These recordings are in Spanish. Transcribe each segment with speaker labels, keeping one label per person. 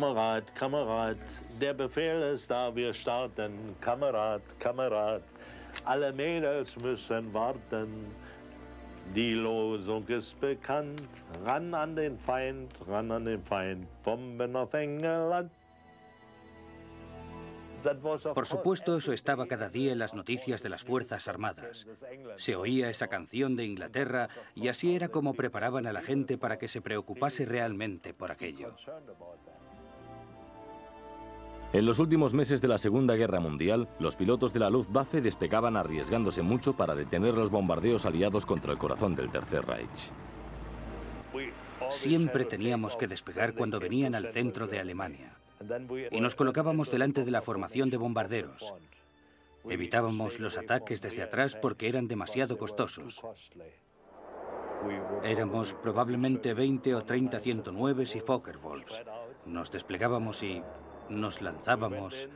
Speaker 1: Kamerad, Kamerad, der Befehl ist da, wir starten. Kamerad, Kamerad, alle Mädels müssen warten. Die Losung ist bekannt, ran an den Feind, ran an den Feind, Bomben auf England.
Speaker 2: Por supuesto, eso estaba cada día en las noticias de las Fuerzas Armadas. Se oía esa canción de Inglaterra y así era como preparaban a la gente para que se preocupase realmente por aquello.
Speaker 3: En los últimos meses de la Segunda Guerra Mundial, los pilotos de la Luftwaffe despegaban arriesgándose mucho para detener los bombardeos aliados contra el corazón del Tercer Reich.
Speaker 2: Siempre teníamos que despegar cuando venían al centro de Alemania y nos colocábamos delante de la formación de bombarderos. Evitábamos los ataques desde atrás porque eran demasiado costosos. Éramos probablemente 20 o 30 109 y Focke-Wulfs. Nos desplegábamos y nos lanzábamos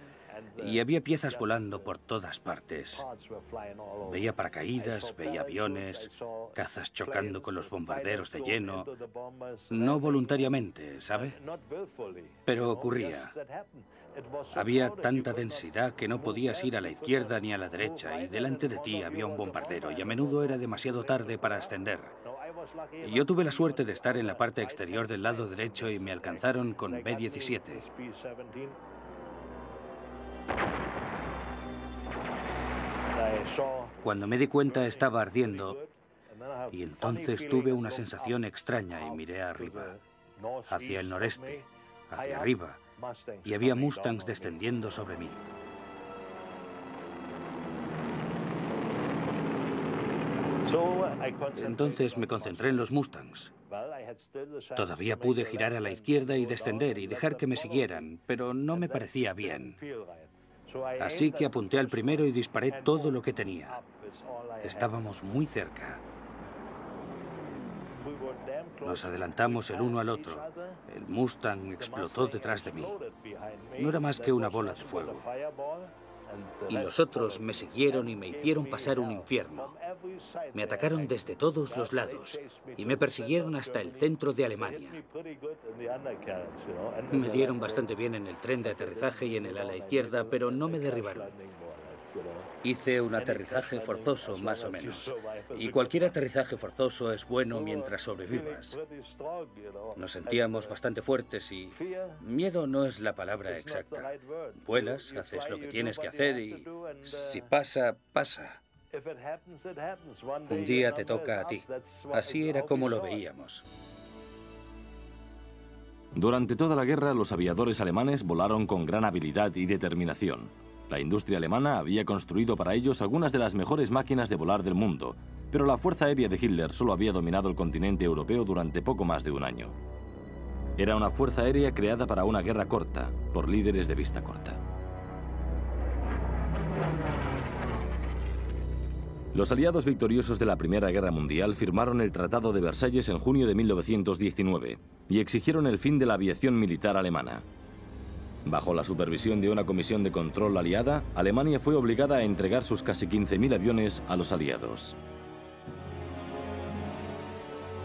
Speaker 2: y había piezas volando por todas partes. Veía paracaídas, veía aviones, cazas chocando con los bombarderos de lleno. No voluntariamente, ¿sabe? Pero ocurría. Había tanta densidad que no podías ir a la izquierda ni a la derecha y delante de ti había un bombardero y a menudo era demasiado tarde para ascender. Yo tuve la suerte de estar en la parte exterior del lado derecho y me alcanzaron con B-17. Cuando me di cuenta estaba ardiendo y entonces tuve una sensación extraña y miré arriba, hacia el noreste, hacia arriba, y había Mustangs descendiendo sobre mí. Entonces me concentré en los Mustangs. Todavía pude girar a la izquierda y descender y dejar que me siguieran, pero no me parecía bien. Así que apunté al primero y disparé todo lo que tenía. Estábamos muy cerca. Nos adelantamos el uno al otro. El Mustang explotó detrás de mí. No era más que una bola de fuego. Y los otros me siguieron y me hicieron pasar un infierno. Me atacaron desde todos los lados y me persiguieron hasta el centro de Alemania. Me dieron bastante bien en el tren de aterrizaje y en el ala izquierda, pero no me derribaron. Hice un aterrizaje forzoso, más o menos. Y cualquier aterrizaje forzoso es bueno mientras sobrevivas. Nos sentíamos bastante fuertes y miedo no es la palabra exacta. Vuelas, haces lo que tienes que hacer y si pasa, pasa. Un día te toca a ti. Así era como lo veíamos.
Speaker 3: Durante toda la guerra, los aviadores alemanes volaron con gran habilidad y determinación. La industria alemana había construido para ellos algunas de las mejores máquinas de volar del mundo, pero la Fuerza Aérea de Hitler solo había dominado el continente europeo durante poco más de un año. Era una fuerza aérea creada para una guerra corta, por líderes de vista corta. Los aliados victoriosos de la Primera Guerra Mundial firmaron el Tratado de Versalles en junio de 1919 y exigieron el fin de la aviación militar alemana. Bajo la supervisión de una comisión de control aliada, Alemania fue obligada a entregar sus casi 15.000 aviones a los aliados.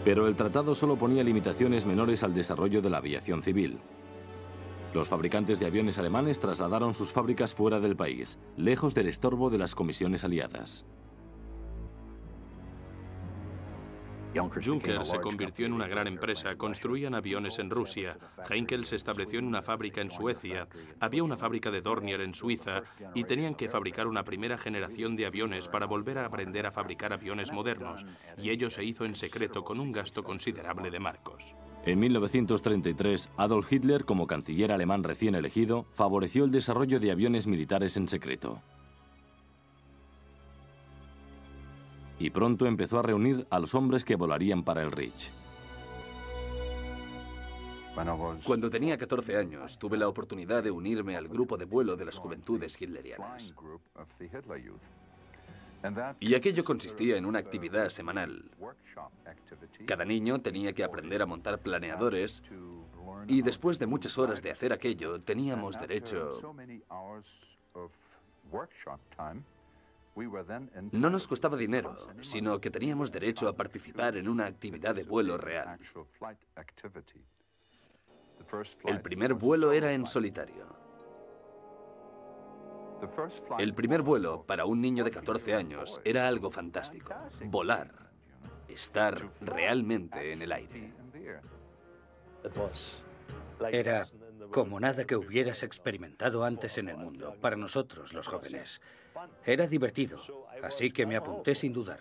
Speaker 3: Pero el tratado solo ponía limitaciones menores al desarrollo de la aviación civil. Los fabricantes de aviones alemanes trasladaron sus fábricas fuera del país, lejos del estorbo de las comisiones aliadas.
Speaker 4: Juncker se convirtió en una gran empresa, construían aviones en Rusia, Heinkel se estableció en una fábrica en Suecia, había una fábrica de Dornier en Suiza y tenían que fabricar una primera generación de aviones para volver a aprender a fabricar aviones modernos, y ello se hizo en secreto con un gasto considerable de marcos.
Speaker 3: En 1933, Adolf Hitler, como canciller alemán recién elegido, favoreció el desarrollo de aviones militares en secreto. Y pronto empezó a reunir a los hombres que volarían para el Reich.
Speaker 5: Cuando tenía 14 años, tuve la oportunidad de unirme al grupo de vuelo de las juventudes hitlerianas. Y aquello consistía en una actividad semanal. Cada niño tenía que aprender a montar planeadores y después de muchas horas de hacer aquello, teníamos derecho no nos costaba dinero, sino que teníamos derecho a participar en una actividad de vuelo real. El primer vuelo era en solitario. El primer vuelo para un niño de 14 años era algo fantástico. Volar. Estar realmente en el aire.
Speaker 2: Era como nada que hubieras experimentado antes en el mundo, para nosotros los jóvenes. Era divertido, así que me apunté sin dudar.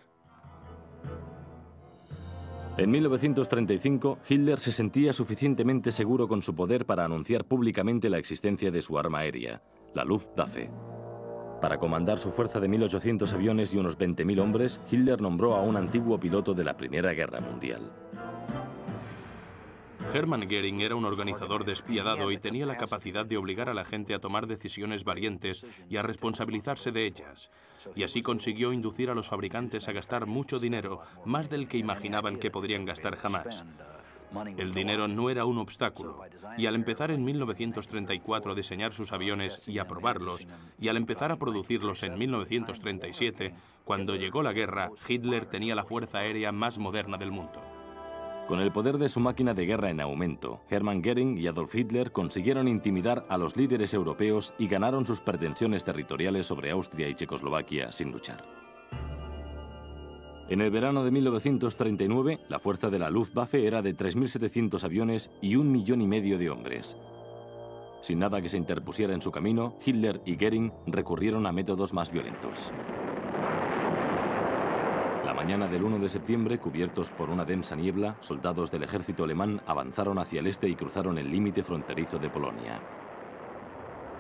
Speaker 3: En 1935, Hitler se sentía suficientemente seguro con su poder para anunciar públicamente la existencia de su arma aérea, la Luftwaffe. Para comandar su fuerza de 1.800 aviones y unos 20.000 hombres, Hitler nombró a un antiguo piloto de la Primera Guerra Mundial.
Speaker 4: Hermann Goering era un organizador despiadado y tenía la capacidad de obligar a la gente a tomar decisiones valientes y a responsabilizarse de ellas. Y así consiguió inducir a los fabricantes a gastar mucho dinero, más del que imaginaban que podrían gastar jamás. El dinero no era un obstáculo, y al empezar en 1934 a diseñar sus aviones y a probarlos, y al empezar a producirlos en 1937, cuando llegó la guerra, Hitler tenía la fuerza aérea más moderna del mundo.
Speaker 3: Con el poder de su máquina de guerra en aumento, Hermann Goering y Adolf Hitler consiguieron intimidar a los líderes europeos y ganaron sus pretensiones territoriales sobre Austria y Checoslovaquia sin luchar. En el verano de 1939, la fuerza de la Luftwaffe era de 3.700 aviones y un millón y medio de hombres. Sin nada que se interpusiera en su camino, Hitler y Goering recurrieron a métodos más violentos. Mañana del 1 de septiembre, cubiertos por una densa niebla, soldados del ejército alemán avanzaron hacia el este y cruzaron el límite fronterizo de Polonia.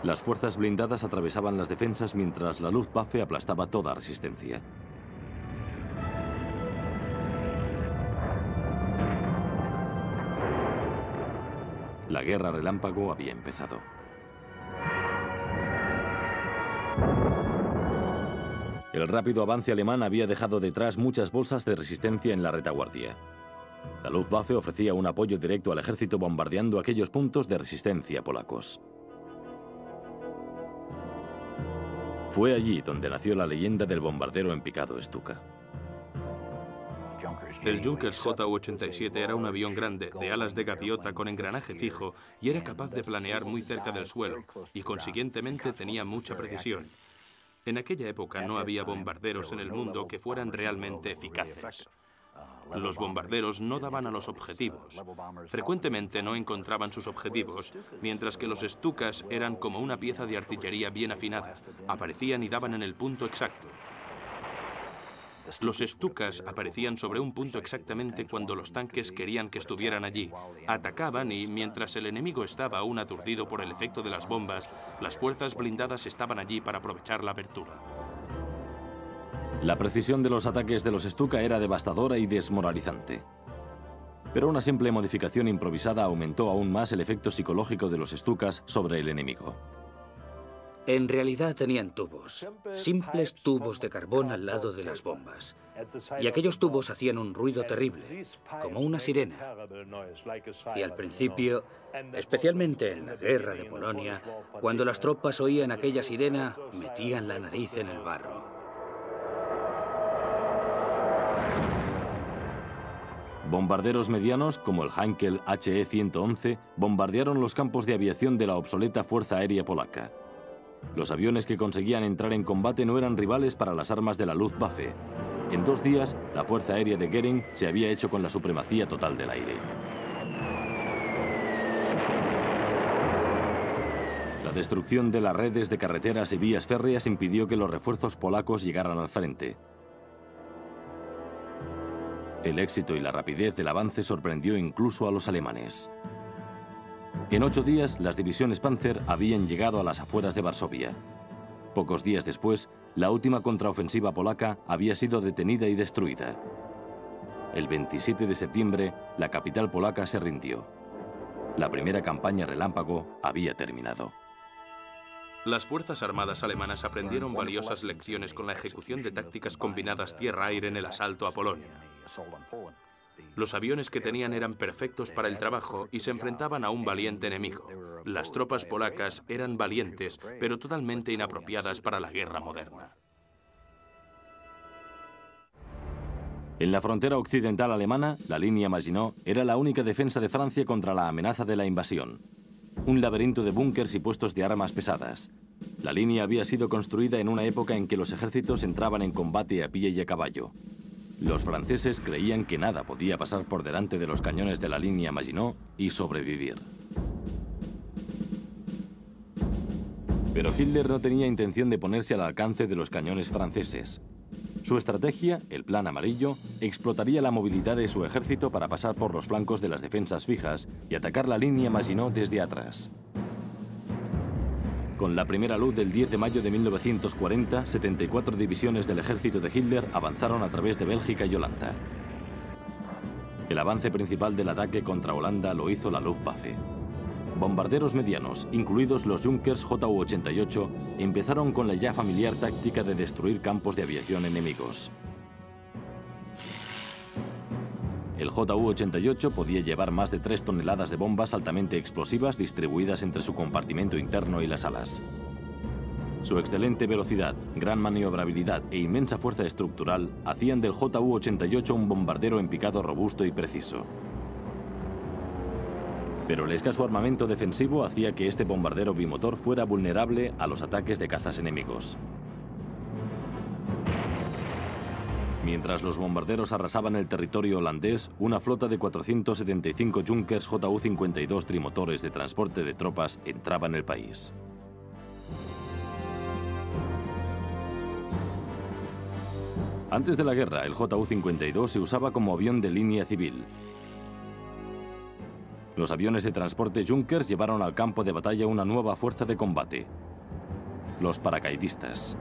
Speaker 3: Las fuerzas blindadas atravesaban las defensas mientras la Luftwaffe aplastaba toda resistencia. La guerra relámpago había empezado. El rápido avance alemán había dejado detrás muchas bolsas de resistencia en la retaguardia. La Luftwaffe ofrecía un apoyo directo al ejército bombardeando aquellos puntos de resistencia polacos. Fue allí donde nació la leyenda del bombardero en picado Stuka.
Speaker 4: El Junkers Ju-87 era un avión grande, de alas de gaviota con engranaje fijo y era capaz de planear muy cerca del suelo y consiguientemente tenía mucha precisión. En aquella época no había bombarderos en el mundo que fueran realmente eficaces. Los bombarderos no daban a los objetivos. Frecuentemente no encontraban sus objetivos, mientras que los Stukas eran como una pieza de artillería bien afinada. Aparecían y daban en el punto exacto. Los Stukas aparecían sobre un punto exactamente cuando los tanques querían que estuvieran allí. Atacaban y, mientras el enemigo estaba aún aturdido por el efecto de las bombas, las fuerzas blindadas estaban allí para aprovechar la abertura.
Speaker 3: La precisión de los ataques de los Stuka era devastadora y desmoralizante. Pero una simple modificación improvisada aumentó aún más el efecto psicológico de los Stukas sobre el enemigo.
Speaker 2: En realidad tenían tubos, simples tubos de carbón al lado de las bombas. Y aquellos tubos hacían un ruido terrible, como una sirena. Y al principio, especialmente en la guerra de Polonia, cuando las tropas oían aquella sirena, metían la nariz en el barro.
Speaker 3: Bombarderos medianos, como el Heinkel HE-111, bombardearon los campos de aviación de la obsoleta Fuerza Aérea Polaca. Los aviones que conseguían entrar en combate no eran rivales para las armas de la Luftwaffe. En dos días, la Fuerza Aérea de Goering se había hecho con la supremacía total del aire. La destrucción de las redes de carreteras y vías férreas impidió que los refuerzos polacos llegaran al frente. El éxito y la rapidez del avance sorprendió incluso a los alemanes. En ocho días, las divisiones Panzer habían llegado a las afueras de Varsovia. Pocos días después, la última contraofensiva polaca había sido detenida y destruida. El 27 de septiembre, la capital polaca se rindió. La primera campaña relámpago había terminado.
Speaker 4: Las Fuerzas Armadas alemanas aprendieron valiosas lecciones con la ejecución de tácticas combinadas tierra-aire en el asalto a Polonia. Los aviones que tenían eran perfectos para el trabajo y se enfrentaban a un valiente enemigo. Las tropas polacas eran valientes, pero totalmente inapropiadas para la guerra moderna.
Speaker 3: En la frontera occidental alemana, la línea Maginot era la única defensa de Francia contra la amenaza de la invasión. Un laberinto de búnkers y puestos de armas pesadas. La línea había sido construida en una época en que los ejércitos entraban en combate a pie y a caballo. Los franceses creían que nada podía pasar por delante de los cañones de la línea Maginot y sobrevivir. Pero Hitler no tenía intención de ponerse al alcance de los cañones franceses. Su estrategia, el Plan Amarillo, explotaría la movilidad de su ejército para pasar por los flancos de las defensas fijas y atacar la línea Maginot desde atrás. Con la primera luz del 10 de mayo de 1940, 74 divisiones del ejército de Hitler avanzaron a través de Bélgica y Holanda. El avance principal del ataque contra Holanda lo hizo la Luftwaffe. Bombarderos medianos, incluidos los Junkers Ju-88, empezaron con la ya familiar táctica de destruir campos de aviación enemigos. El Ju-88 podía llevar más de 3 toneladas de bombas altamente explosivas distribuidas entre su compartimento interno y las alas. Su excelente velocidad, gran maniobrabilidad e inmensa fuerza estructural hacían del Ju-88 un bombardero en picado robusto y preciso. Pero el escaso armamento defensivo hacía que este bombardero bimotor fuera vulnerable a los ataques de cazas enemigos. Mientras los bombarderos arrasaban el territorio holandés, una flota de 475 Junkers JU-52 trimotores de transporte de tropas entraba en el país. Antes de la guerra, el JU-52 se usaba como avión de línea civil, los aviones de transporte Junkers llevaron al campo de batalla una nueva fuerza de combate, los paracaidistas.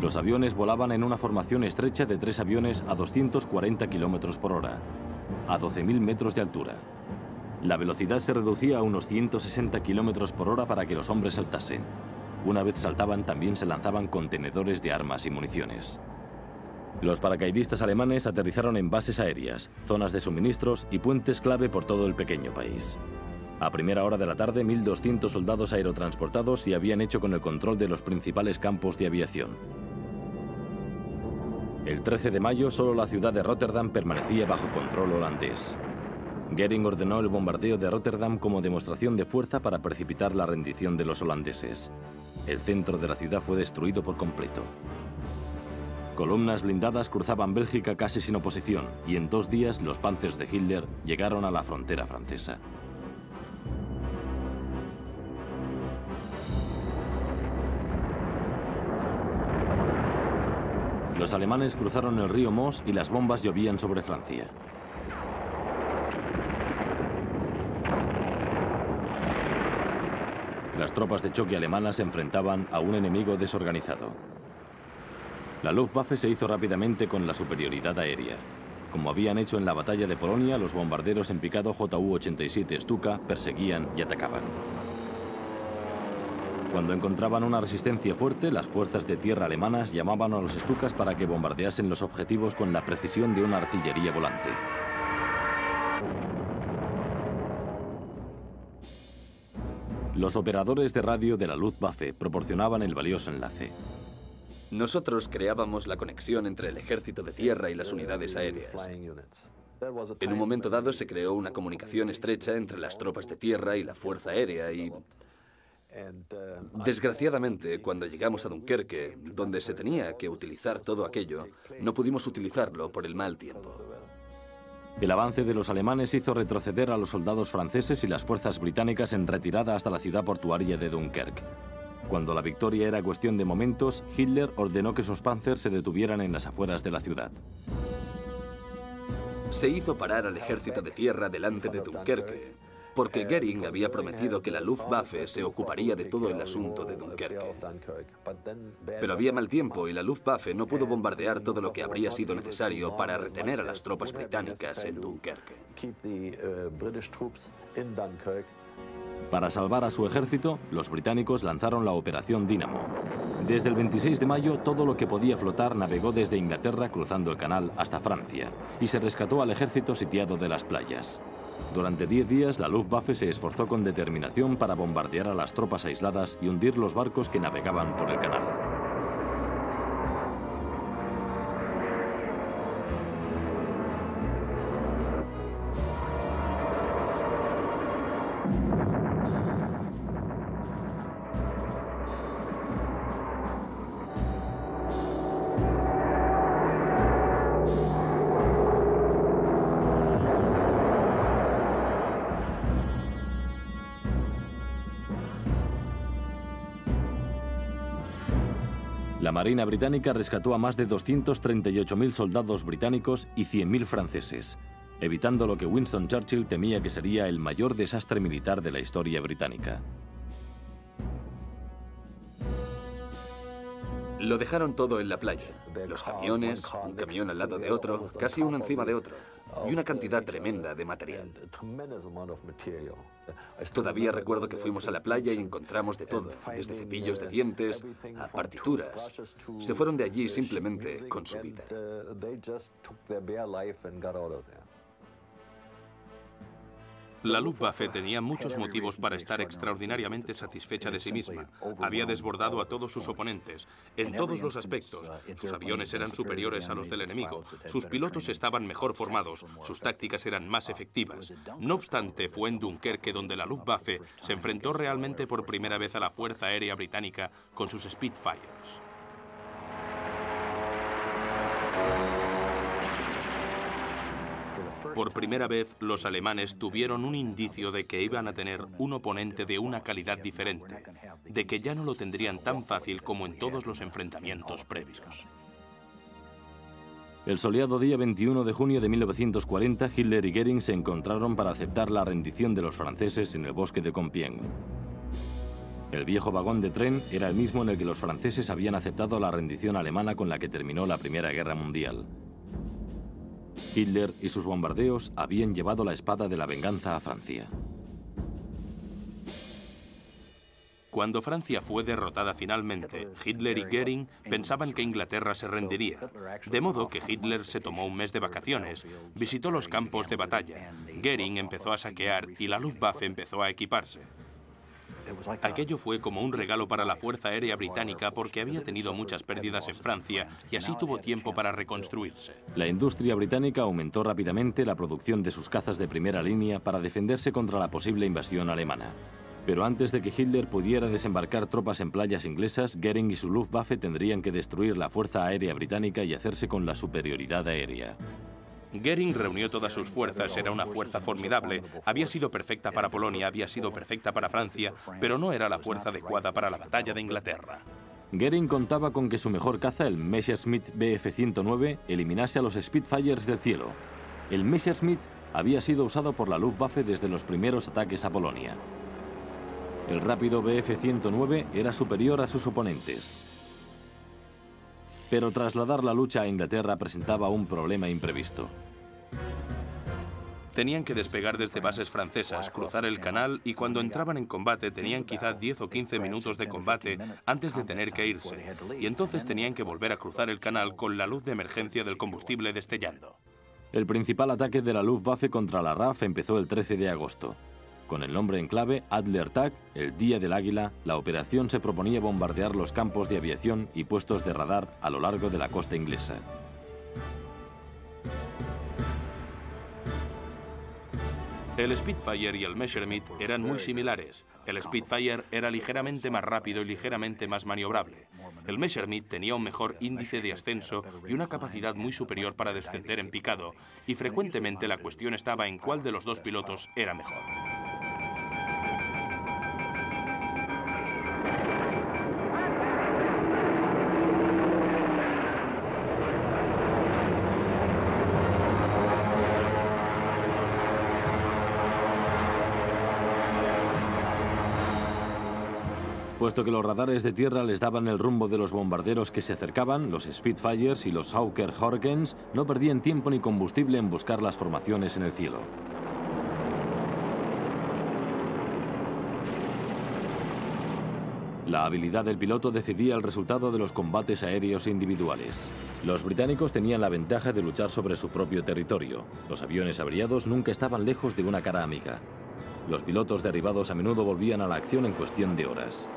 Speaker 3: Los aviones volaban en una formación estrecha de tres aviones a 240 km por hora, a 12.000 metros de altura. La velocidad se reducía a unos 160 km por hora para que los hombres saltasen. Una vez saltaban, también se lanzaban contenedores de armas y municiones. Los paracaidistas alemanes aterrizaron en bases aéreas, zonas de suministros y puentes clave por todo el pequeño país. A primera hora de la tarde, 1.200 soldados aerotransportados se habían hecho con el control de los principales campos de aviación. El 13 de mayo, solo la ciudad de Rotterdam permanecía bajo control holandés. Goering ordenó el bombardeo de Rotterdam como demostración de fuerza para precipitar la rendición de los holandeses. El centro de la ciudad fue destruido por completo. Columnas blindadas cruzaban Bélgica casi sin oposición y en dos días los Panzers de Hitler llegaron a la frontera francesa. Los alemanes cruzaron el río Moss y las bombas llovían sobre Francia. Las tropas de choque alemanas se enfrentaban a un enemigo desorganizado. La Luftwaffe se hizo rápidamente con la superioridad aérea. Como habían hecho en la batalla de Polonia, los bombarderos en picado JU-87 Stuka perseguían y atacaban. Cuando encontraban una resistencia fuerte, las fuerzas de tierra alemanas llamaban a los Stukas para que bombardeasen los objetivos con la precisión de una artillería volante. Los operadores de radio de la Luftwaffe proporcionaban el valioso enlace.
Speaker 5: Nosotros creábamos la conexión entre el ejército de tierra y las unidades aéreas. En un momento dado se creó una comunicación estrecha entre las tropas de tierra y la fuerza aérea y... Desgraciadamente, cuando llegamos a Dunkerque, donde se tenía que utilizar todo aquello, no pudimos utilizarlo por el mal tiempo.
Speaker 3: El avance de los alemanes hizo retroceder a los soldados franceses y las fuerzas británicas en retirada hasta la ciudad portuaria de Dunkerque. Cuando la victoria era cuestión de momentos, Hitler ordenó que sus panzers se detuvieran en las afueras de la ciudad.
Speaker 5: Se hizo parar al ejército de tierra delante de Dunkerque, porque Goering había prometido que la Luftwaffe se ocuparía de todo el asunto de Dunkerque. Pero había mal tiempo y la Luftwaffe no pudo bombardear todo lo que habría sido necesario para retener a las tropas británicas en Dunkerque.
Speaker 3: Para salvar a su ejército, los británicos lanzaron la Operación Dínamo. Desde el 26 de mayo, todo lo que podía flotar navegó desde Inglaterra cruzando el canal hasta Francia y se rescató al ejército sitiado de las playas. Durante 10 días, la Luftwaffe se esforzó con determinación para bombardear a las tropas aisladas y hundir los barcos que navegaban por el canal. La Marina británica rescató a más de 238.000 soldados británicos y 100.000 franceses, evitando lo que Winston Churchill temía que sería el mayor desastre militar de la historia británica.
Speaker 5: Lo dejaron todo en la playa. Los camiones, un camión al lado de otro, casi uno encima de otro y una cantidad tremenda de material. Todavía recuerdo que fuimos a la playa y encontramos de todo, desde cepillos de dientes a partituras. Se fueron de allí simplemente con su vida.
Speaker 4: La Luftwaffe tenía muchos motivos para estar extraordinariamente satisfecha de sí misma. Había desbordado a todos sus oponentes, en todos los aspectos. Sus aviones eran superiores a los del enemigo, sus pilotos estaban mejor formados, sus tácticas eran más efectivas. No obstante, fue en Dunkerque donde la Luftwaffe se enfrentó realmente por primera vez a la Fuerza Aérea Británica con sus Spitfires. Por primera vez, los alemanes tuvieron un indicio de que iban a tener un oponente de una calidad diferente, de que ya no lo tendrían tan fácil como en todos los enfrentamientos previos.
Speaker 3: El soleado día 21 de junio de 1940, Hitler y Goering se encontraron para aceptar la rendición de los franceses en el bosque de Compiègne. El viejo vagón de tren era el mismo en el que los franceses habían aceptado la rendición alemana con la que terminó la Primera Guerra Mundial. Hitler y sus bombardeos habían llevado la espada de la venganza a Francia.
Speaker 4: Cuando Francia fue derrotada finalmente, Hitler y Goering pensaban que Inglaterra se rendiría, de modo que Hitler se tomó un mes de vacaciones, visitó los campos de batalla, Goering empezó a saquear y la Luftwaffe empezó a equiparse. Aquello fue como un regalo para la Fuerza Aérea Británica porque había tenido muchas pérdidas en Francia y así tuvo tiempo para reconstruirse.
Speaker 3: La industria británica aumentó rápidamente la producción de sus cazas de primera línea para defenderse contra la posible invasión alemana. Pero antes de que Hitler pudiera desembarcar tropas en playas inglesas, Goering y su Luftwaffe tendrían que destruir la Fuerza Aérea Británica y hacerse con la superioridad aérea.
Speaker 4: Goering reunió todas sus fuerzas, era una fuerza formidable, había sido perfecta para Polonia, había sido perfecta para Francia, pero no era la fuerza adecuada para la batalla de Inglaterra.
Speaker 3: Goering contaba con que su mejor caza, el Messerschmitt Bf-109, eliminase a los Spitfires del cielo. El Messerschmitt había sido usado por la Luftwaffe desde los primeros ataques a Polonia. El rápido Bf-109 era superior a sus oponentes. Pero trasladar la lucha a Inglaterra presentaba un problema imprevisto.
Speaker 4: Tenían que despegar desde bases francesas, cruzar el canal y cuando entraban en combate tenían quizá 10 o 15 minutos de combate antes de tener que irse. Y entonces tenían que volver a cruzar el canal con la luz de emergencia del combustible destellando.
Speaker 3: El principal ataque de la Luftwaffe contra la RAF empezó el 13 de agosto. Con el nombre en clave Adler Tag, el Día del Águila, la operación se proponía bombardear los campos de aviación y puestos de radar a lo largo de la costa inglesa.
Speaker 4: El Spitfire y el Messerschmitt eran muy similares. El Spitfire era ligeramente más rápido y ligeramente más maniobrable. El Messerschmitt tenía un mejor índice de ascenso y una capacidad muy superior para descender en picado, y frecuentemente la cuestión estaba en cuál de los dos pilotos era mejor.
Speaker 3: Puesto que los radares de tierra les daban el rumbo de los bombarderos que se acercaban, los Spitfires y los Hawker Hurricanes no perdían tiempo ni combustible en buscar las formaciones en el cielo. La habilidad del piloto decidía el resultado de los combates aéreos individuales. Los británicos tenían la ventaja de luchar sobre su propio territorio. Los aviones averiados nunca estaban lejos de una cara amiga. Los pilotos derribados a menudo volvían a la acción en cuestión de horas.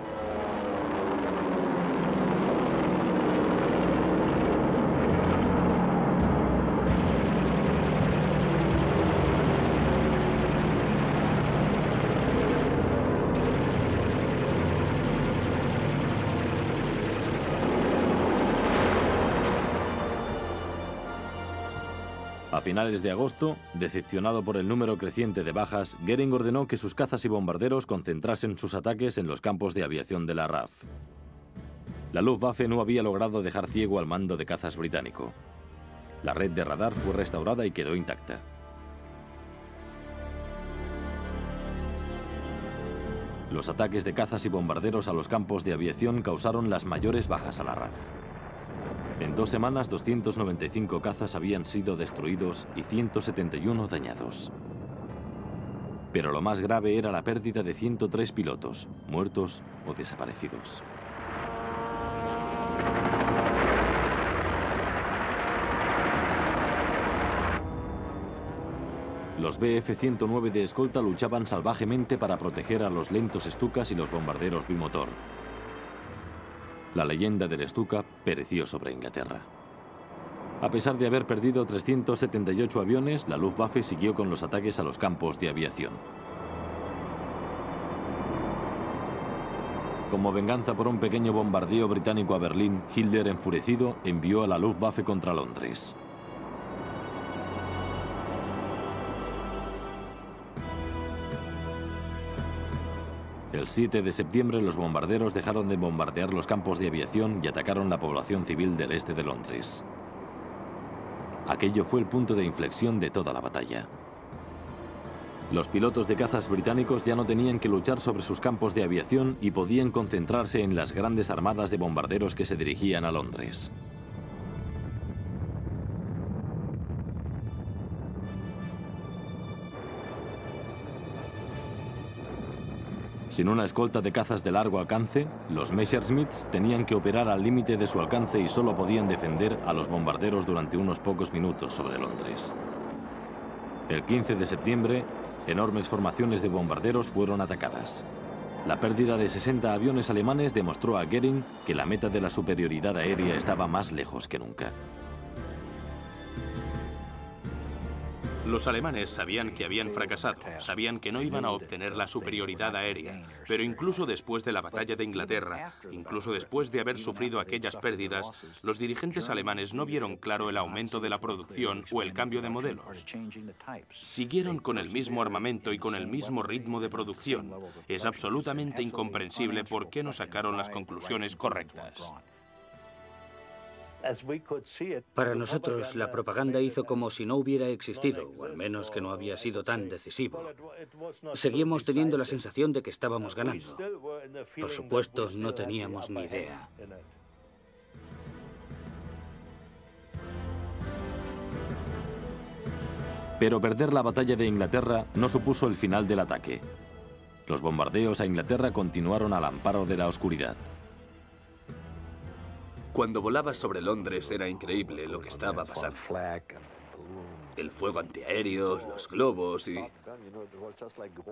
Speaker 3: Finales de agosto, decepcionado por el número creciente de bajas, Goering ordenó que sus cazas y bombarderos concentrasen sus ataques en los campos de aviación de la RAF. La Luftwaffe no había logrado dejar ciego al mando de cazas británico. La red de radar fue restaurada y quedó intacta. Los ataques de cazas y bombarderos a los campos de aviación causaron las mayores bajas a la RAF. En dos semanas, 295 cazas habían sido destruidos y 171 dañados. Pero lo más grave era la pérdida de 103 pilotos, muertos o desaparecidos. Los BF-109 de escolta luchaban salvajemente para proteger a los lentos Stukas y los bombarderos bimotor. La leyenda del Stuka pereció sobre Inglaterra. A pesar de haber perdido 378 aviones, la Luftwaffe siguió con los ataques a los campos de aviación. Como venganza por un pequeño bombardeo británico a Berlín, Hitler, enfurecido, envió a la Luftwaffe contra Londres. El 7 de septiembre los bombarderos dejaron de bombardear los campos de aviación y atacaron la población civil del este de Londres. Aquello fue el punto de inflexión de toda la batalla. Los pilotos de cazas británicos ya no tenían que luchar sobre sus campos de aviación y podían concentrarse en las grandes armadas de bombarderos que se dirigían a Londres. Sin una escolta de cazas de largo alcance, los Messerschmitts tenían que operar al límite de su alcance y solo podían defender a los bombarderos durante unos pocos minutos sobre Londres. El 15 de septiembre, enormes formaciones de bombarderos fueron atacadas. La pérdida de 60 aviones alemanes demostró a Goering que la meta de la superioridad aérea estaba más lejos que nunca.
Speaker 4: Los alemanes sabían que habían fracasado, sabían que no iban a obtener la superioridad aérea, pero incluso después de la batalla de Inglaterra, incluso después de haber sufrido aquellas pérdidas, los dirigentes alemanes no vieron claro el aumento de la producción o el cambio de modelos. Siguieron con el mismo armamento y con el mismo ritmo de producción. Es absolutamente incomprensible por qué no sacaron las conclusiones correctas.
Speaker 2: Para nosotros, la propaganda hizo como si no hubiera existido, o al menos que no había sido tan decisivo. Seguíamos teniendo la sensación de que estábamos ganando. Por supuesto, no teníamos ni idea.
Speaker 3: Pero perder la batalla de Inglaterra no supuso el final del ataque. Los bombardeos a Inglaterra continuaron al amparo de la oscuridad.
Speaker 5: Cuando volaba sobre Londres era increíble lo que estaba pasando. El fuego antiaéreo, los globos y...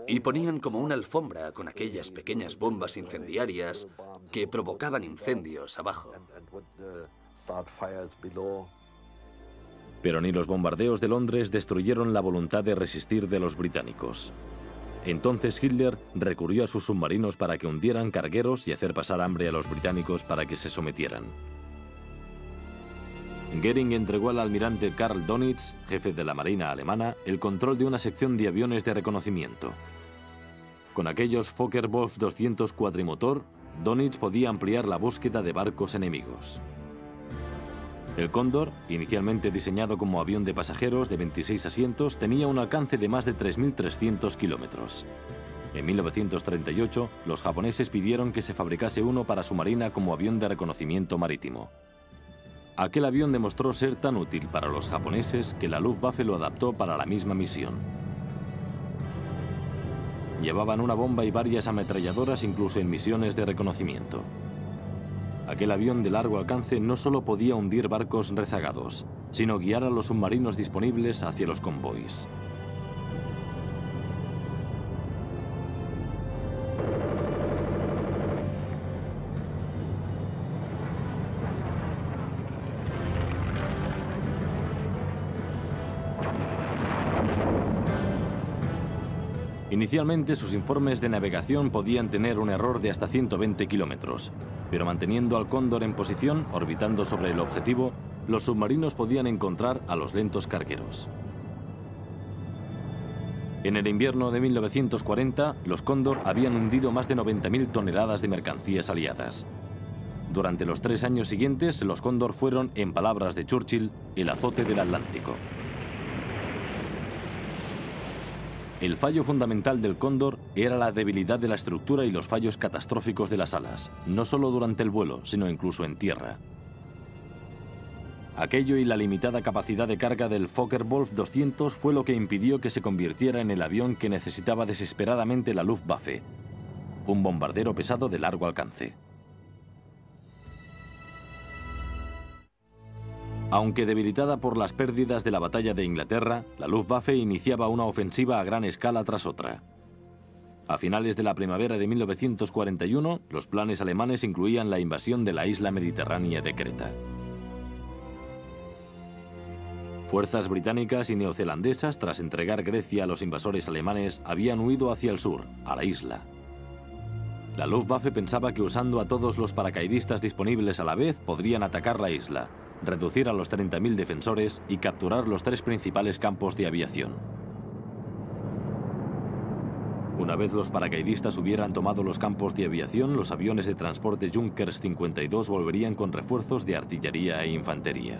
Speaker 5: Y ponían como una alfombra con aquellas pequeñas bombas incendiarias que provocaban incendios abajo.
Speaker 3: Pero ni los bombardeos de Londres destruyeron la voluntad de resistir de los británicos. Entonces Hitler recurrió a sus submarinos para que hundieran cargueros y hacer pasar hambre a los británicos para que se sometieran. Goering entregó al almirante Karl Donitz, jefe de la Marina alemana, el control de una sección de aviones de reconocimiento. Con aquellos Fokker-Wolf 200 cuadrimotor, Donitz podía ampliar la búsqueda de barcos enemigos. El Cóndor, inicialmente diseñado como avión de pasajeros de 26 asientos, tenía un alcance de más de 3.300 kilómetros. En 1938, los japoneses pidieron que se fabricase uno para su marina como avión de reconocimiento marítimo. Aquel avión demostró ser tan útil para los japoneses que la Luftwaffe lo adaptó para la misma misión. Llevaban una bomba y varias ametralladoras incluso en misiones de reconocimiento. Aquel avión de largo alcance no solo podía hundir barcos rezagados, sino guiar a los submarinos disponibles hacia los convoys. Inicialmente sus informes de navegación podían tener un error de hasta 120 kilómetros, pero manteniendo al Cóndor en posición, orbitando sobre el objetivo, los submarinos podían encontrar a los lentos cargueros. En el invierno de 1940, los Cóndor habían hundido más de 90.000 toneladas de mercancías aliadas. Durante los tres años siguientes, los Cóndor fueron, en palabras de Churchill, el azote del Atlántico. El fallo fundamental del Cóndor era la debilidad de la estructura y los fallos catastróficos de las alas, no solo durante el vuelo, sino incluso en tierra. Aquello y la limitada capacidad de carga del Fokker-Wolf 200 fue lo que impidió que se convirtiera en el avión que necesitaba desesperadamente la Luftwaffe, un bombardero pesado de largo alcance. Aunque debilitada por las pérdidas de la batalla de Inglaterra, la Luftwaffe iniciaba una ofensiva a gran escala tras otra. A finales de la primavera de 1941, los planes alemanes incluían la invasión de la isla mediterránea de Creta. Fuerzas británicas y neozelandesas, tras entregar Grecia a los invasores alemanes, habían huido hacia el sur, a la isla. La Luftwaffe pensaba que usando a todos los paracaidistas disponibles a la vez podrían atacar la isla, reducir a los 30.000 defensores y capturar los tres principales campos de aviación. Una vez los paracaidistas hubieran tomado los campos de aviación, los aviones de transporte Junkers 52 volverían con refuerzos de artillería e infantería.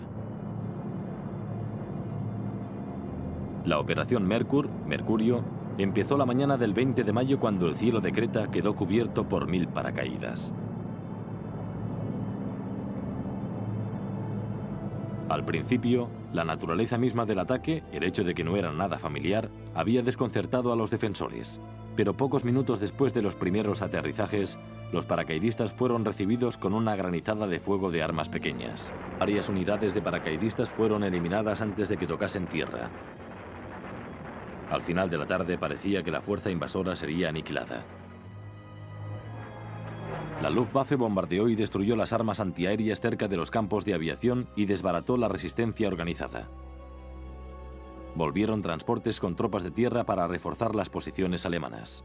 Speaker 3: La operación Mercur, Mercurio, empezó la mañana del 20 de mayo cuando el cielo de Creta quedó cubierto por mil paracaídas. Al principio, la naturaleza misma del ataque, el hecho de que no era nada familiar, había desconcertado a los defensores. Pero pocos minutos después de los primeros aterrizajes, los paracaidistas fueron recibidos con una granizada de fuego de armas pequeñas. Varias unidades de paracaidistas fueron eliminadas antes de que tocasen tierra. Al final de la tarde parecía que la fuerza invasora sería aniquilada. La Luftwaffe bombardeó y destruyó las armas antiaéreas cerca de los campos de aviación y desbarató la resistencia organizada. Volvieron transportes con tropas de tierra para reforzar las posiciones alemanas.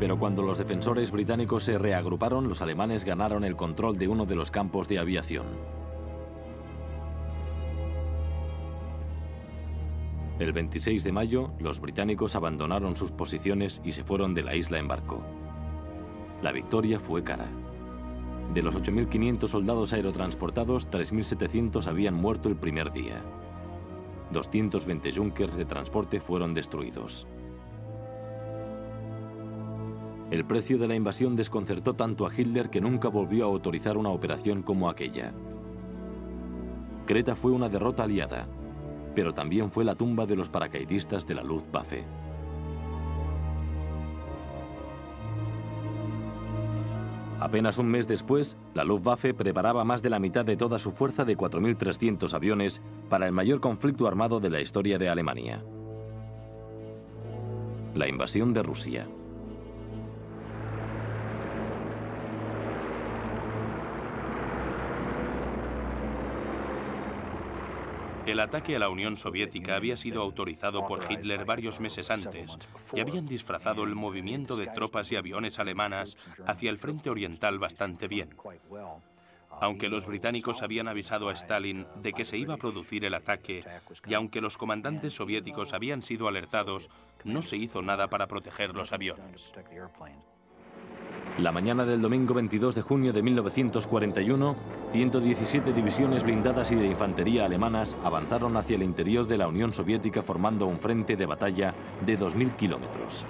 Speaker 3: Pero cuando los defensores británicos se reagruparon, los alemanes ganaron el control de uno de los campos de aviación. El 26 de mayo, los británicos abandonaron sus posiciones y se fueron de la isla en barco. La victoria fue cara. De los 8.500 soldados aerotransportados, 3.700 habían muerto el primer día. 220 Junkers de transporte fueron destruidos. El precio de la invasión desconcertó tanto a Hitler que nunca volvió a autorizar una operación como aquella. Creta fue una derrota aliada, pero también fue la tumba de los paracaidistas de la Luftwaffe. Apenas un mes después, la Luftwaffe preparaba más de la mitad de toda su fuerza de 4.300 aviones para el mayor conflicto armado de la historia de Alemania. La invasión de Rusia.
Speaker 4: El ataque a la Unión Soviética había sido autorizado por Hitler varios meses antes y habían disfrazado el movimiento de tropas y aviones alemanas hacia el frente oriental bastante bien. Aunque los británicos habían avisado a Stalin de que se iba a producir el ataque y aunque los comandantes soviéticos habían sido alertados, no se hizo nada para proteger los aviones.
Speaker 3: La mañana del domingo 22 de junio de 1941, 117 divisiones blindadas y de infantería alemanas avanzaron hacia el interior de la Unión Soviética formando un frente de batalla de 2.000 kilómetros.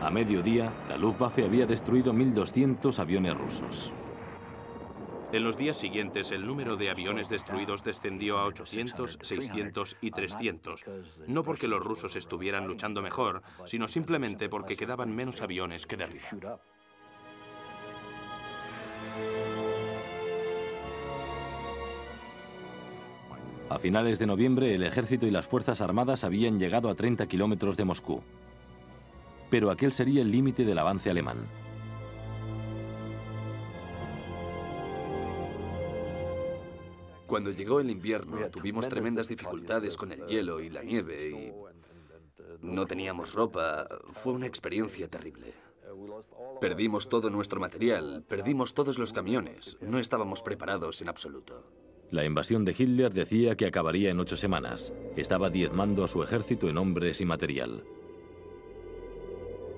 Speaker 3: A mediodía, la Luftwaffe había destruido 1.200 aviones rusos.
Speaker 4: En los días siguientes, el número de aviones destruidos descendió a 800, 600 y 300. No porque los rusos estuvieran luchando mejor, sino simplemente porque quedaban menos aviones que derribar.
Speaker 3: A finales de noviembre, el ejército y las fuerzas armadas habían llegado a 30 kilómetros de Moscú. Pero aquel sería el límite del avance alemán.
Speaker 5: Cuando llegó el invierno tuvimos tremendas dificultades con el hielo y la nieve y no teníamos ropa. Fue una experiencia terrible. Perdimos todo nuestro material, perdimos todos los camiones. No estábamos preparados en absoluto.
Speaker 3: La invasión de Hitler decía que acabaría en ocho semanas. Estaba diezmando a su ejército en hombres y material.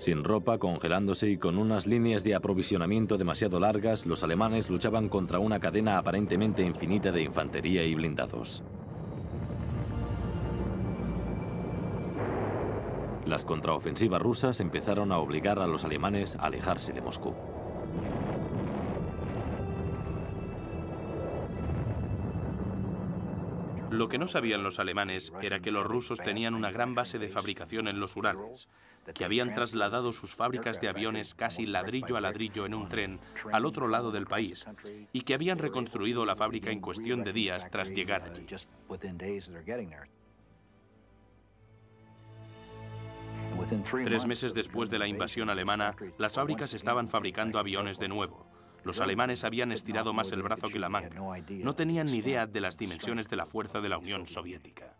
Speaker 3: Sin ropa, congelándose y con unas líneas de aprovisionamiento demasiado largas, los alemanes luchaban contra una cadena aparentemente infinita de infantería y blindados. Las contraofensivas rusas empezaron a obligar a los alemanes a alejarse de Moscú.
Speaker 4: Lo que no sabían los alemanes era que los rusos tenían una gran base de fabricación en los Urales, que habían trasladado sus fábricas de aviones casi ladrillo a ladrillo en un tren al otro lado del país y que habían reconstruido la fábrica en cuestión de días tras llegar allí. Tres meses después de la invasión alemana, las fábricas estaban fabricando aviones de nuevo. Los alemanes habían estirado más el brazo que la manga. No tenían ni idea de las dimensiones de la fuerza de la Unión Soviética.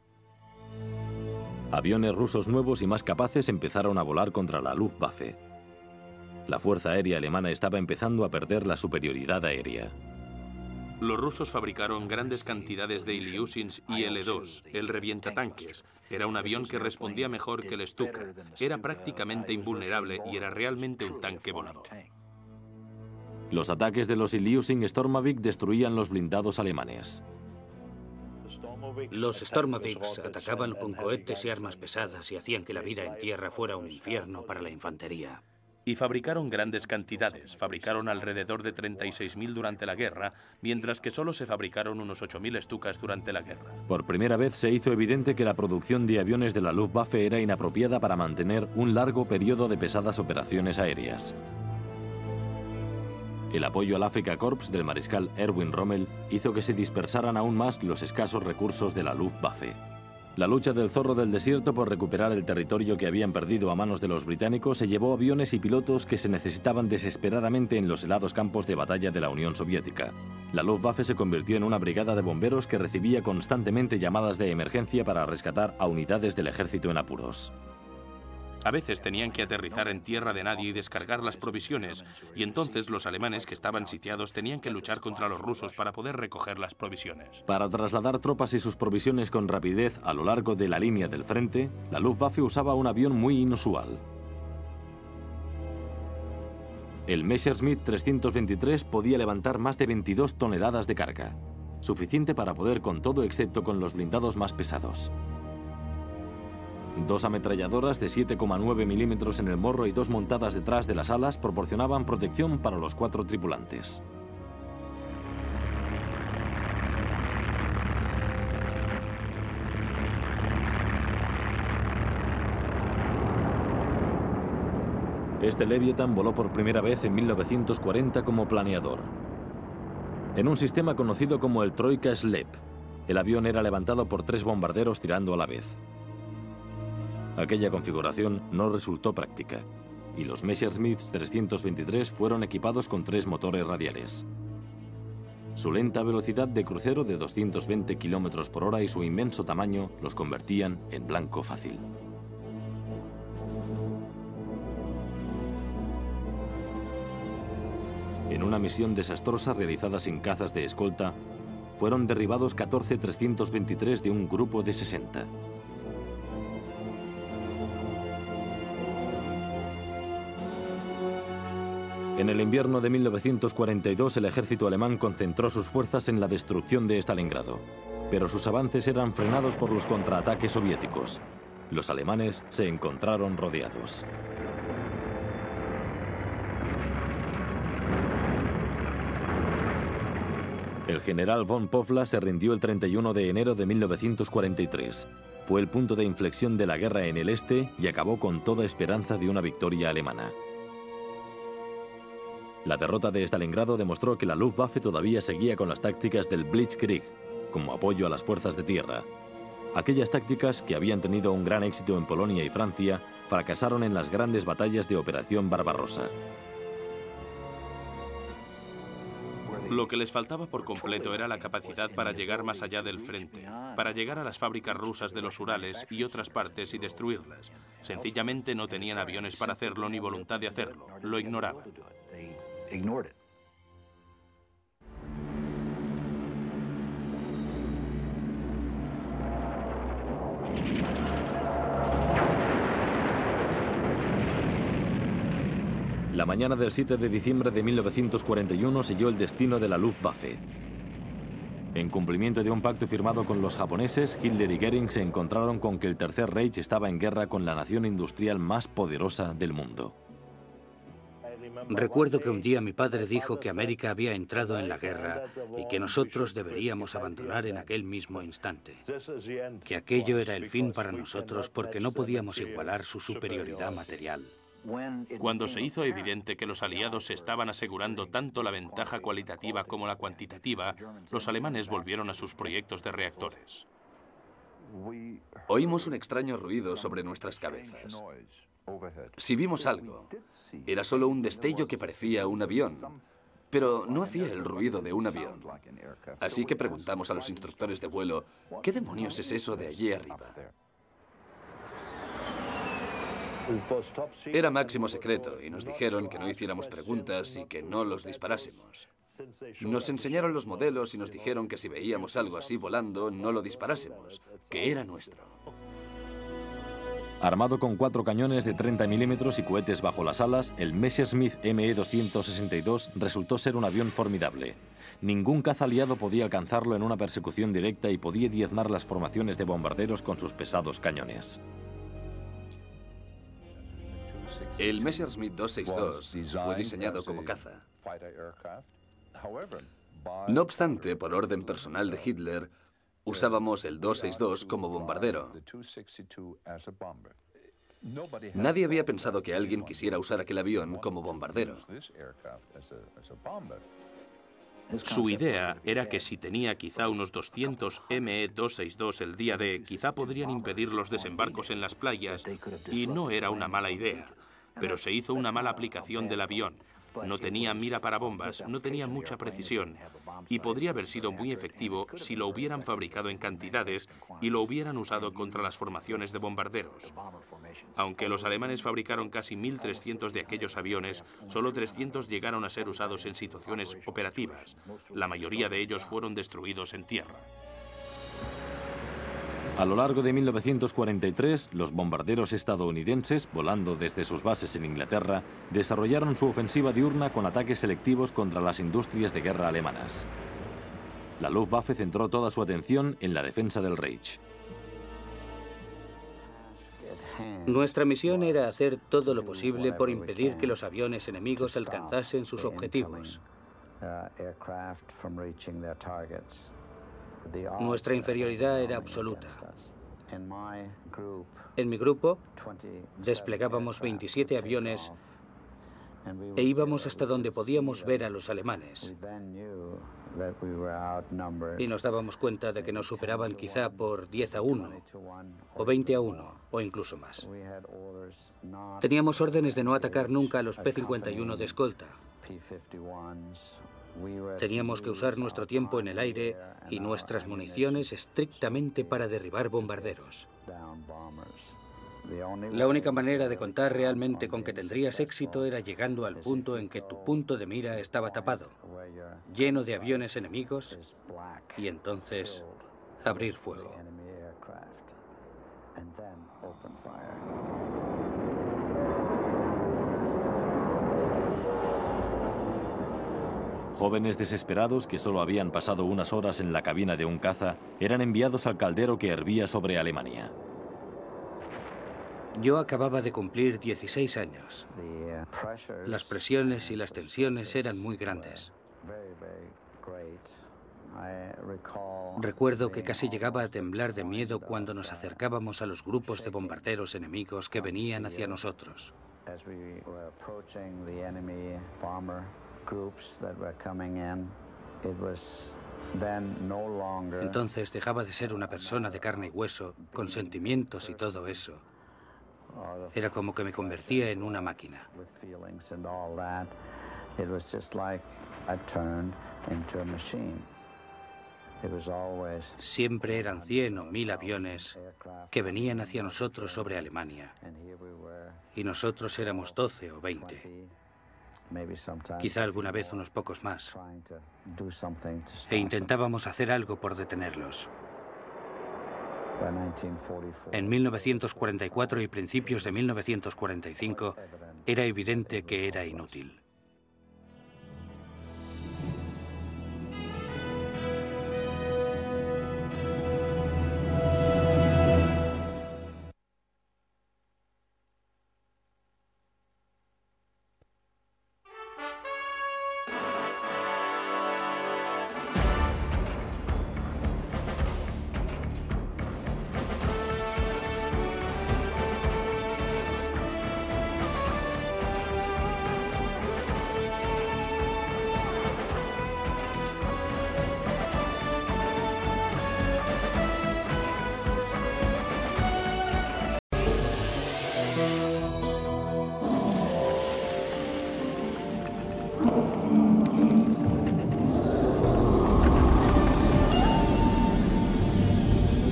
Speaker 3: Aviones rusos nuevos y más capaces empezaron a volar contra la Luftwaffe. La Fuerza Aérea Alemana estaba empezando a perder la superioridad aérea.
Speaker 4: Los rusos fabricaron grandes cantidades de Ilyusins y L-2, el revientatanques. Era un avión que respondía mejor que el Stuka. Era prácticamente invulnerable y era realmente un tanque volador.
Speaker 3: Los ataques de los Ilyushin Stormavik destruían los blindados alemanes.
Speaker 2: Los Stormaviks atacaban con cohetes y armas pesadas y hacían que la vida en tierra fuera un infierno para la infantería.
Speaker 4: Y fabricaron grandes cantidades. Fabricaron alrededor de 36.000 durante la guerra, mientras que solo se fabricaron unos 8.000 Stukas durante la guerra.
Speaker 3: Por primera vez se hizo evidente que la producción de aviones de la Luftwaffe era inapropiada para mantener un largo periodo de pesadas operaciones aéreas. El apoyo al Afrika Corps del mariscal Erwin Rommel hizo que se dispersaran aún más los escasos recursos de la Luftwaffe. La lucha del zorro del desierto por recuperar el territorio que habían perdido a manos de los británicos se llevó aviones y pilotos que se necesitaban desesperadamente en los helados campos de batalla de la Unión Soviética. La Luftwaffe se convirtió en una brigada de bomberos que recibía constantemente llamadas de emergencia para rescatar a unidades del ejército en apuros.
Speaker 4: A veces tenían que aterrizar en tierra de nadie y descargar las provisiones, y entonces los alemanes que estaban sitiados tenían que luchar contra los rusos para poder recoger las provisiones.
Speaker 3: Para trasladar tropas y sus provisiones con rapidez a lo largo de la línea del frente, la Luftwaffe usaba un avión muy inusual. El Messerschmitt 323 podía levantar más de 22 toneladas de carga, suficiente para poder con todo excepto con los blindados más pesados. Dos ametralladoras de 7,9 milímetros en el morro y dos montadas detrás de las alas proporcionaban protección para los cuatro tripulantes. Este Leviathan voló por primera vez en 1940 como planeador. En un sistema conocido como el Troika Slep, el avión era levantado por tres bombarderos tirando a la vez. Aquella configuración no resultó práctica y los Messerschmitt 323 fueron equipados con tres motores radiales. Su lenta velocidad de crucero de 220 km por hora y su inmenso tamaño los convertían en blanco fácil. En una misión desastrosa realizada sin cazas de escolta, fueron derribados 14 323 de un grupo de 60. En el invierno de 1942 el ejército alemán concentró sus fuerzas en la destrucción de Stalingrado, pero sus avances eran frenados por los contraataques soviéticos. Los alemanes se encontraron rodeados. El general von Pofla se rindió el 31 de enero de 1943. Fue el punto de inflexión de la guerra en el este y acabó con toda esperanza de una victoria alemana. La derrota de Stalingrado demostró que la Luftwaffe todavía seguía con las tácticas del Blitzkrieg, como apoyo a las fuerzas de tierra. Aquellas tácticas que habían tenido un gran éxito en Polonia y Francia fracasaron en las grandes batallas de Operación Barbarossa.
Speaker 4: Lo que les faltaba por completo era la capacidad para llegar más allá del frente, para llegar a las fábricas rusas de los Urales y otras partes y destruirlas. Sencillamente no tenían aviones para hacerlo ni voluntad de hacerlo, lo ignoraban ignored it.
Speaker 3: La mañana del 7 de diciembre de 1941 selló el destino de la Luftwaffe. En cumplimiento de un pacto firmado con los japoneses, Hitler y Goering se encontraron con que el Tercer Reich estaba en guerra con la nación industrial más poderosa del mundo.
Speaker 2: Recuerdo que un día mi padre dijo que América había entrado en la guerra y que nosotros deberíamos abandonar en aquel mismo instante. Que aquello era el fin para nosotros porque no podíamos igualar su superioridad material.
Speaker 4: Cuando se hizo evidente que los aliados estaban asegurando tanto la ventaja cualitativa como la cuantitativa, los alemanes volvieron a sus proyectos de reactores.
Speaker 5: Oímos un extraño ruido sobre nuestras cabezas. Si vimos algo, era solo un destello que parecía un avión, pero no hacía el ruido de un avión. Así que preguntamos a los instructores de vuelo, ¿qué demonios es eso de allí arriba? Era máximo secreto y nos dijeron que no hiciéramos preguntas y que no los disparásemos. Nos enseñaron los modelos y nos dijeron que si veíamos algo así volando, no lo disparásemos, que era nuestro.
Speaker 3: Armado con cuatro cañones de 30 milímetros y cohetes bajo las alas, el Messerschmitt ME-262 resultó ser un avión formidable. Ningún caza aliado podía alcanzarlo en una persecución directa y podía diezmar las formaciones de bombarderos con sus pesados cañones.
Speaker 5: El Messerschmitt 262 fue diseñado como caza. No obstante, por orden personal de Hitler, usábamos el 262 como bombardero. Nadie había pensado que alguien quisiera usar aquel avión como bombardero.
Speaker 4: Su idea era que si tenía quizá unos 200 ME-262 el día de, quizá podrían impedir los desembarcos en las playas, y no era una mala idea pero se hizo una mala aplicación del avión. No tenía mira para bombas, no tenía mucha precisión y podría haber sido muy efectivo si lo hubieran fabricado en cantidades y lo hubieran usado contra las formaciones de bombarderos. Aunque los alemanes fabricaron casi 1.300 de aquellos aviones, solo 300 llegaron a ser usados en situaciones operativas. La mayoría de ellos fueron destruidos en tierra.
Speaker 3: A lo largo de 1943, los bombarderos estadounidenses, volando desde sus bases en Inglaterra, desarrollaron su ofensiva diurna con ataques selectivos contra las industrias de guerra alemanas. La Luftwaffe centró toda su atención en la defensa del Reich.
Speaker 2: Nuestra misión era hacer todo lo posible por impedir que los aviones enemigos alcanzasen sus objetivos. Nuestra inferioridad era absoluta. En mi grupo desplegábamos 27 aviones e íbamos hasta donde podíamos ver a los alemanes. Y nos dábamos cuenta de que nos superaban quizá por 10 a 1, o 20 a 1, o incluso más. Teníamos órdenes de no atacar nunca a los P-51 de escolta. Teníamos que usar nuestro tiempo en el aire y nuestras municiones estrictamente para derribar bombarderos. La única manera de contar realmente con que tendrías éxito era llegando al punto en que tu punto de mira estaba tapado, lleno de aviones enemigos, y entonces abrir fuego.
Speaker 3: Jóvenes desesperados que solo habían pasado unas horas en la cabina de un caza eran enviados al caldero que hervía sobre Alemania.
Speaker 2: Yo acababa de cumplir 16 años. Las presiones y las tensiones eran muy grandes. Recuerdo que casi llegaba a temblar de miedo cuando nos acercábamos a los grupos de bombarderos enemigos que venían hacia nosotros. Entonces dejaba de ser una persona de carne y hueso, con sentimientos y todo eso. Era como que me convertía en una máquina. Siempre eran 100 o 1000 aviones que venían hacia nosotros sobre Alemania. Y nosotros éramos 12 o 20 quizá alguna vez unos pocos más, e intentábamos hacer algo por detenerlos. En 1944 y principios de 1945 Era evidente que era inútil.